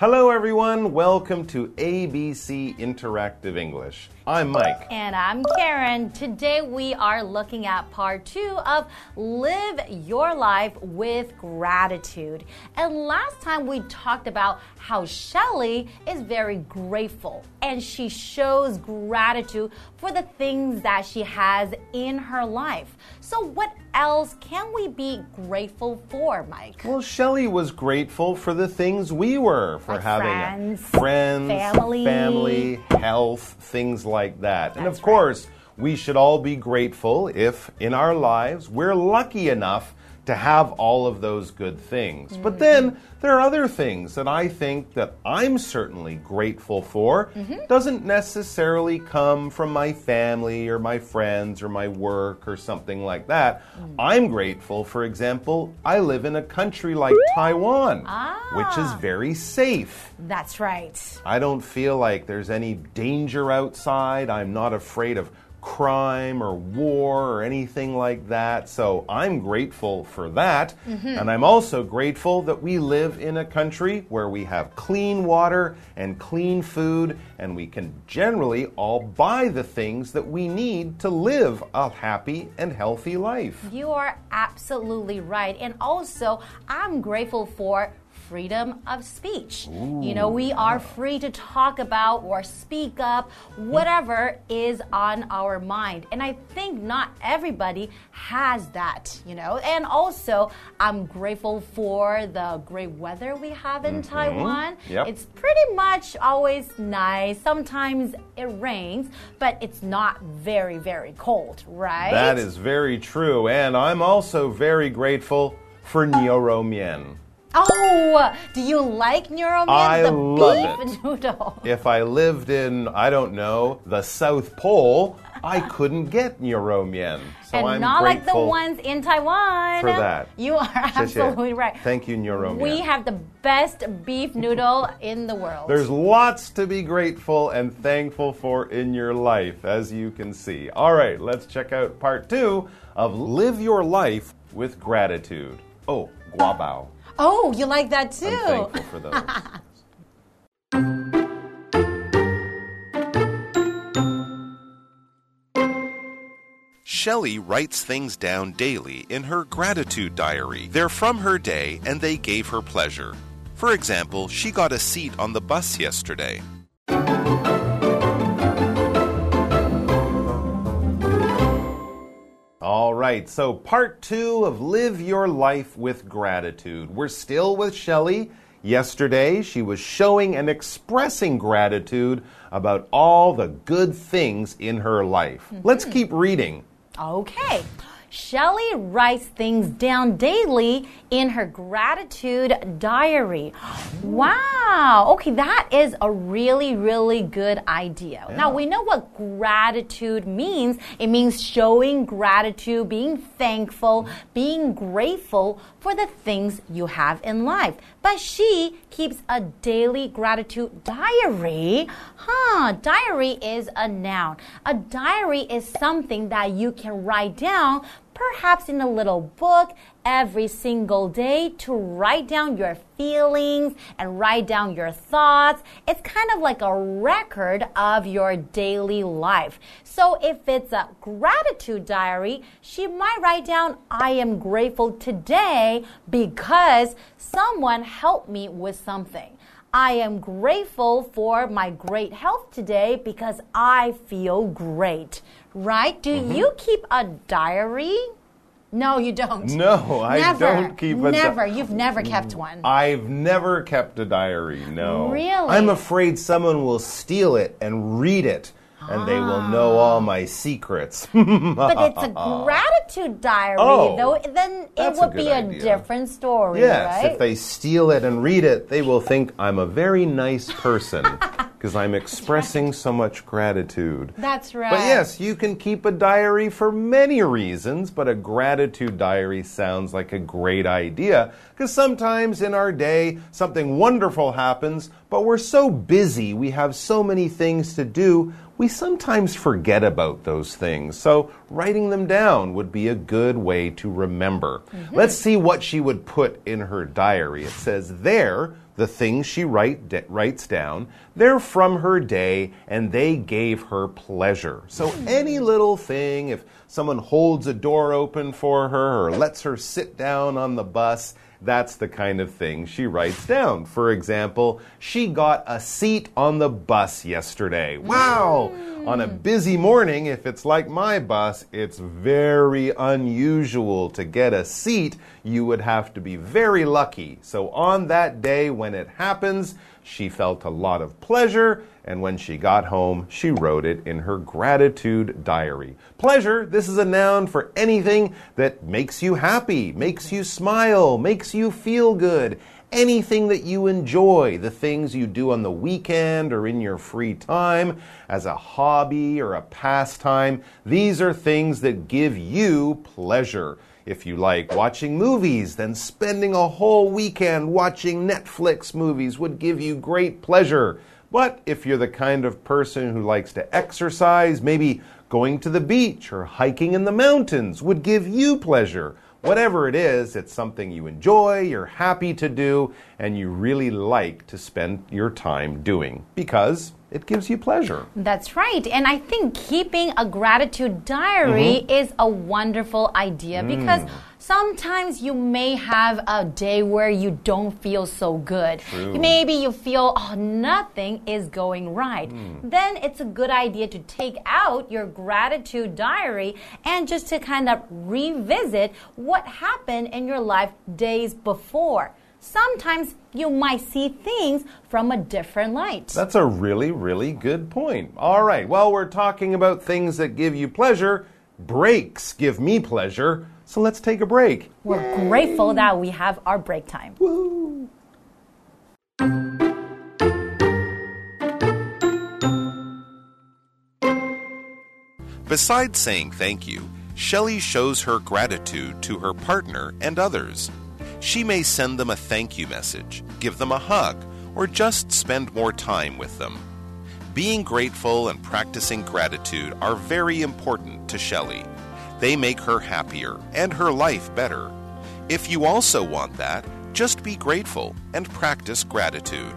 Hello, everyone. Welcome to ABC Interactive English. I'm Mike. And I'm Karen. Today we are looking at part two of Live Your Life with Gratitude. And last time we talked about how Shelley is very grateful and she shows gratitude for the things that she has in her life. So, what else can we be grateful for, Mike? Well, Shelley was grateful for the things we were, for Like having friends, friends, family. family, health, things like that. and That's of course, we should all be grateful if in our lives we're lucky enough to have all of those good things. Mm-hmm. But then there are other things that I think that I'm certainly grateful for. Mm-hmm. Doesn't necessarily come from my family or my friends or my work or something like that. Mm. I'm grateful, for example, I live in a country like Taiwan, which is Ah. very safe. That's right. I don't feel like there's any danger outside. I'm not afraid of crime or war or anything like that. So I'm grateful for that. Mm-hmm. And I'm also grateful that we live in a country where we have clean water and clean food, and we can generally all buy the things that we need to live a happy and healthy life. You are absolutely right. And also, I'm grateful for freedom of speech. you know, we are free to talk about or speak up whatever is on our mind. And I think not everybody has that, you know. And also, I'm grateful for the great weather we have in mm-hmm. Taiwan. Yep. It's pretty much always nice. Sometimes it rains, but it's not very, very cold, right? That is very true. And I'm also very grateful for niu rou mian. Oh, do you like niu rou mian? I the love beef it. noodle. If I lived in, I don't know, the South Pole, I couldn't get niu rou mian. So and I'm not like the ones in Taiwan. for that. You are absolutely right. Thank you, niu rou mian. We have the best beef noodle in the world. There's lots to be grateful and thankful for in your life, as you can see. All right, let's check out part two of Live Your Life with Gratitude. Oh, guabao. Oh, you like that too? I'm thankful for those. Shelley writes things down daily in her gratitude diary. They're from her day and they gave her pleasure. For example, she got a seat on the bus yesterday. Right, so part two of Live Your Life with Gratitude. We're still with Shelley. Yesterday, she was showing and expressing gratitude about all the good things in her life. Mm-hmm. Let's keep reading. Okay. Shelley writes things down daily in her gratitude diary. Wow. Okay, that is a really, really good idea. Now, we know what gratitude means. It means showing gratitude, being thankful, being grateful for the things you have in life. But she keeps a daily gratitude diary. Huh, diary is a noun. A diary is something that you can write down perhaps in a little book every single day to write down your feelings and write down your thoughts. It's kind of like a record of your daily life. So if it's a gratitude diary, she might write down, I am grateful today because someone helped me with something. I am grateful for my great health today because I feel great. Right? Do mm-hmm. you keep a diary? No, you don't. No, I never, don't keep a di- Never. You've never kept one. I've never kept a diary, no. Really? I'm afraid someone will steal it and read it, and they will know all ah. my secrets. but it's a gratitude diary, Oh, though. Then it would be a idea. different story, Yes, right? if they steal it and read it, they will think I'm a very nice person because I'm expressing so much gratitude. That's right. But yes, you can keep a diary for many reasons, but a gratitude diary sounds like a great idea because sometimes in our day something wonderful happens, but we're so busy, we have so many things to do, we sometimes forget about those things. So writing them down would be a good way to remember. Mm-hmm. Let's see what she would put in her diary. It says there, the things she write, writes down, they're from her day and they gave her pleasure. So any little thing, if someone holds a door open for her or lets her sit down on the bus, that's the kind of thing she writes down. For example, she got a seat on the bus yesterday. Wow! Hmm. On a busy morning, if it's like my bus, it's very unusual to get a seat. You would have to be very lucky. So on that day when it happens, she felt a lot of pleasure, and when she got home, she wrote it in her gratitude diary. Pleasure, this is a noun for anything that makes you happy, makes you smile, makes you feel good. Anything that you enjoy, the things you do on the weekend or in your free time, as a hobby or a pastime, these are things that give you pleasure. If you like watching movies, then spending a whole weekend watching Netflix movies would give you great pleasure. But if you're the kind of person who likes to exercise, maybe going to the beach or hiking in the mountains would give you pleasure. Whatever it is, it's something you enjoy, you're happy to do, and you really like to spend your time doing because it gives you pleasure. That's right. And I think keeping a gratitude diary mm -hmm. is a wonderful idea mm. Sometimes you may have a day where you don't feel so good. True. Maybe you feel, oh, nothing is going right. Mm. Then it's a good idea to take out your gratitude diary and just to kind of revisit what happened in your life days before sometimes you might see things from a different light. That's a really, really good point. All right, well, we're talking about things that give you pleasure. Breaks give me pleasure. So let's take a break. We're Yay. grateful that we have our break time. Woo. Besides saying thank you, Shelley shows her gratitude to her partner and others. She may send them a thank you message, give them a hug, or just spend more time with them. Being grateful and practicing gratitude are very important to Shelley. They make her happier and her life better. If you also want that, just be grateful and practice gratitude.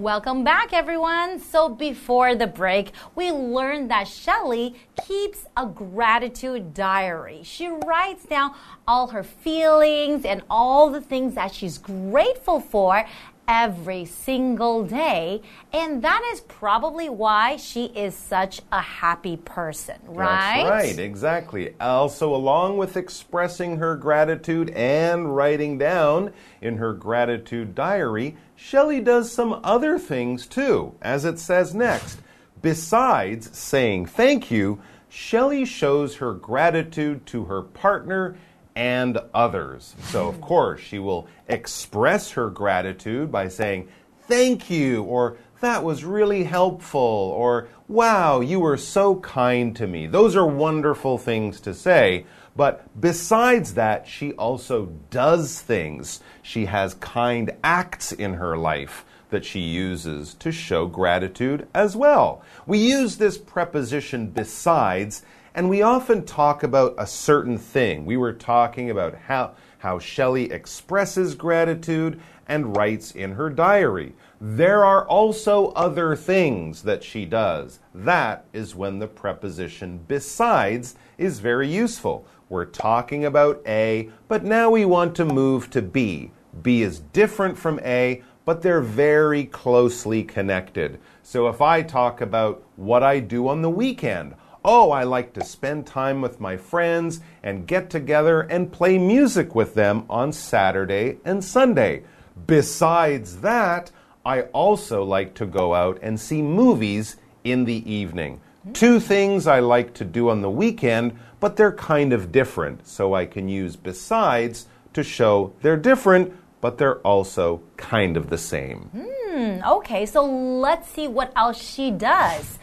Welcome back, everyone. So, before the break, we learned that Shelley keeps a gratitude diary. She writes down all her feelings and all the things that she's grateful for every single day. And that is probably why she is such a happy person, right? That's right, exactly. Also, along with expressing her gratitude and writing down in her gratitude diary, Shelley does some other things too, as it says next. Besides saying thank you, Shelley shows her gratitude to her partner and others. So, of hmm. course, she will express her gratitude by saying, Thank you, or That was really helpful, or Wow, you were so kind to me. Those are wonderful things to say. But besides that, she also does things. She has kind acts in her life that she uses to show gratitude as well. We use this preposition besides and we often talk about a certain thing. We were talking about how, how Shelley expresses gratitude and writes in her diary. There are also other things that she does. That is when the preposition besides is very useful. We're talking about A, but now we want to move to B. B is different from A, but they're very closely connected. So if I talk about what I do on the weekend, Oh, I like to spend time with my friends and get together and play music with them on Saturday and Sunday. Besides that, I also like to go out and see movies in the evening. Two things I like to do on the weekend, but they're kind of different. So I can use besides to show they're different, but they're also kind of the same. Hmm, okay, so let's see what else she does.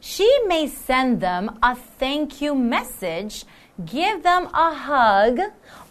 She may send them a thank you message, give them a hug,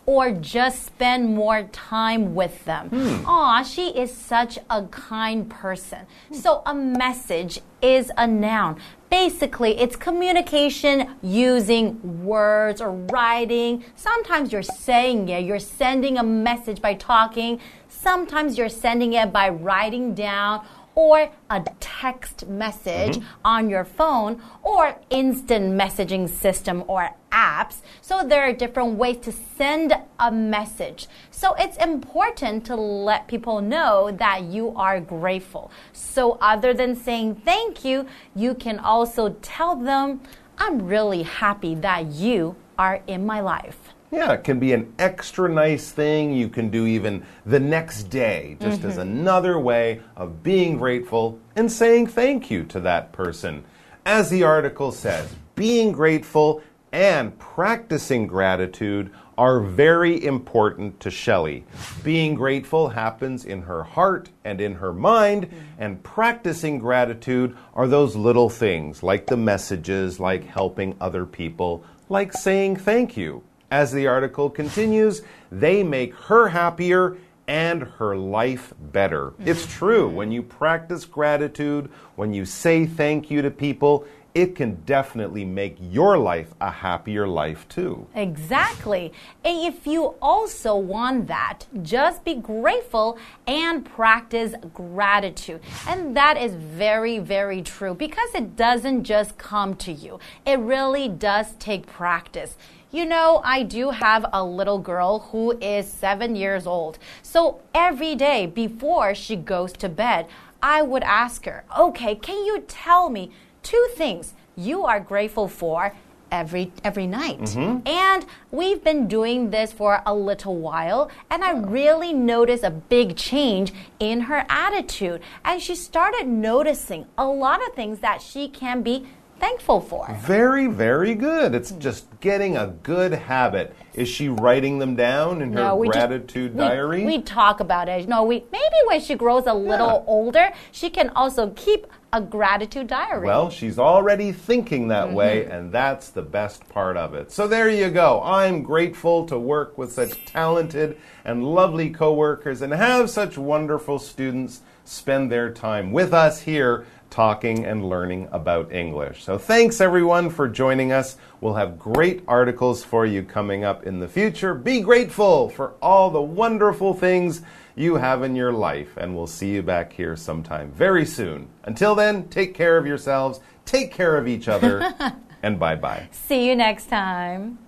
or just spend more time with them. Hmm. Aw, she is such a kind person. So a message is a noun. Basically, it's communication using words or writing. Sometimes you're saying it, you're sending a message by talking. Sometimes you're sending it by writing down or a text message mm-hmm. on your phone or instant messaging system or apps. So there are different ways to send a message. So it's important to let people know that you are grateful. So other than saying thank you, you can also tell them, I'm really happy that you are in my life. Yeah, it can be an extra nice thing you can do even the next day, just as mm-hmm. another way of being grateful and saying thank you to that person. As the article says, being grateful and practicing gratitude are very important to Shelley. Being grateful happens in her heart and in her mind, mm-hmm. and practicing gratitude are those little things like the messages, like helping other people, like saying thank you. As the article continues, they make her happier and her life better. It's true. When you practice gratitude, when you say thank you to people, it can definitely make your life a happier life too. Exactly. And if you also want that, just be grateful and practice gratitude. And that is very, very true because it doesn't just come to you, it really does take practice. You know, I do have a little girl who is seven years old. So every day before she goes to bed, I would ask her, okay, can you tell me two things you are grateful for every every night. Mm-hmm. And we've been doing this for a little while and I really noticed a big change in her attitude and she started noticing a lot of things that she can be thankful for. Very, very good. It's just getting a good habit. Is she writing them down in her we just- gratitude we- diary? We, talk about it. No, we maybe when she grows a little Yeah. older, she can also keep a gratitude diary. Well, she's already thinking that way, Mm-hmm. and that's the best part of it. So there you go. I'm grateful to work with such talented and lovely coworkers and have such wonderful students spend their time with us here talking and learning about English. So thanks everyone for joining us. We'll have great articles for you coming up in the future. Be grateful for all the wonderful things you have in your life, and we'll see you back here sometime very soon. Until then, take care of yourselves, take care of each other, and bye bye. See you next time.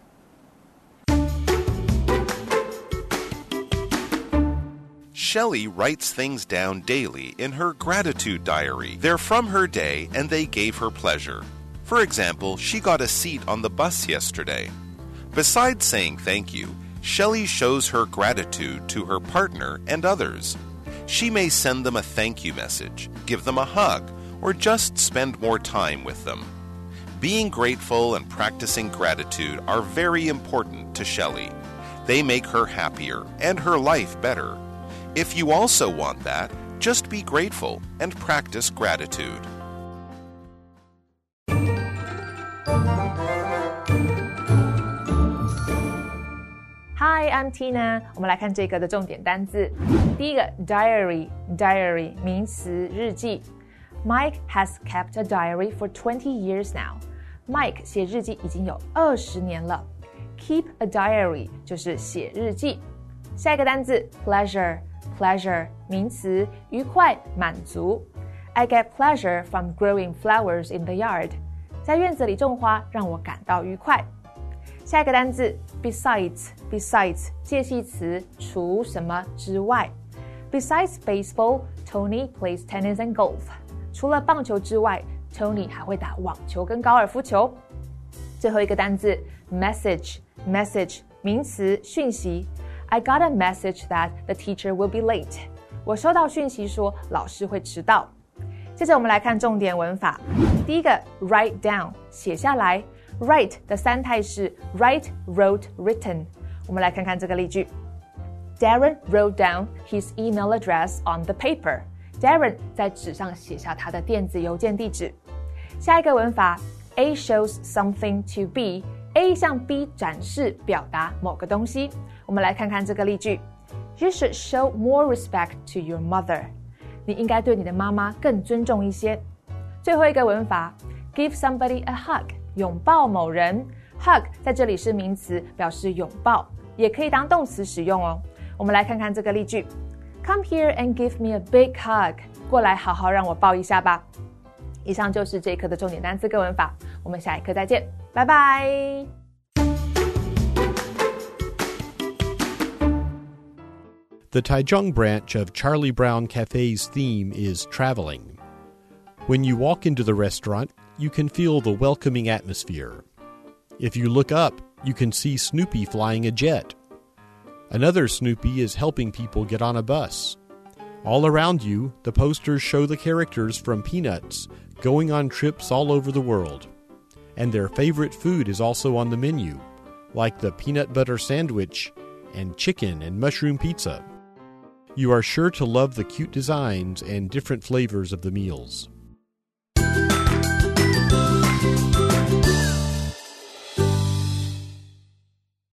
Shelley writes things down daily in her gratitude diary. They're from her day and they gave her pleasure. For example, she got a seat on the bus yesterday. Besides saying thank you, Shelley shows her gratitude to her partner and others. She may send them a thank you message, give them a hug, or just spend more time with them. Being grateful and practicing gratitude are very important to Shelley. They make her happier and her life better. If you also want that, just be grateful and practice gratitude. Hi, I'm Tina。我们来看这个的重点单字。第一个，diary，diary 名词，日记。Mike has kept a diary for twenty years now. Mike 写日记已经有二十年了。Keep a diary 就是写日记。下一个单字 ，pleasure，pleasure 名词，愉快、满足。I get pleasure from growing flowers in the yard. 在院子里种花让我感到愉快。下一个单字，besides，besides 介系词，除什么之外。Besides baseball, Tony plays tennis and golf. 除了棒球之外，Tony 还会打网球跟高尔夫球。最后一个单字，message，message 名词，讯息。 I got a message that the teacher will be late. 我收到讯息说老师会迟到。接着我们来看重点文法。第一个，write down 写下来。write 的三态是 write, wrote, written。我们来看看这个例句。Darren wrote down his email address on the paper. Darren 在纸上写下他的电子邮件地址。下一个文法，A shows something to B。A 向 B 展示、表达某个东西。 我们来看看这个例句：You should show more respect to your mother。你应该对你的妈妈更尊重一些。最后一个文法：Give somebody a hug，拥抱某人。Hug 在这里是名词，表示拥抱，也可以当动词使用哦。我们来看看这个例句：Come here and give me a big hug。过来好好让我抱一下吧。以上就是这一课的重点单词跟文法，我们下一课再见，拜拜。The Taichung branch of Charlie Brown Cafe's theme is traveling. When you walk into the restaurant, you can feel the welcoming atmosphere. If you look up, you can see Snoopy flying a jet. Another Snoopy is helping people get on a bus. All around you, the posters show the characters from Peanuts going on trips all over the world. And their favorite food is also on the menu, like the peanut butter sandwich and chicken and mushroom pizza. You are sure to love the cute designs and different flavors of the meals.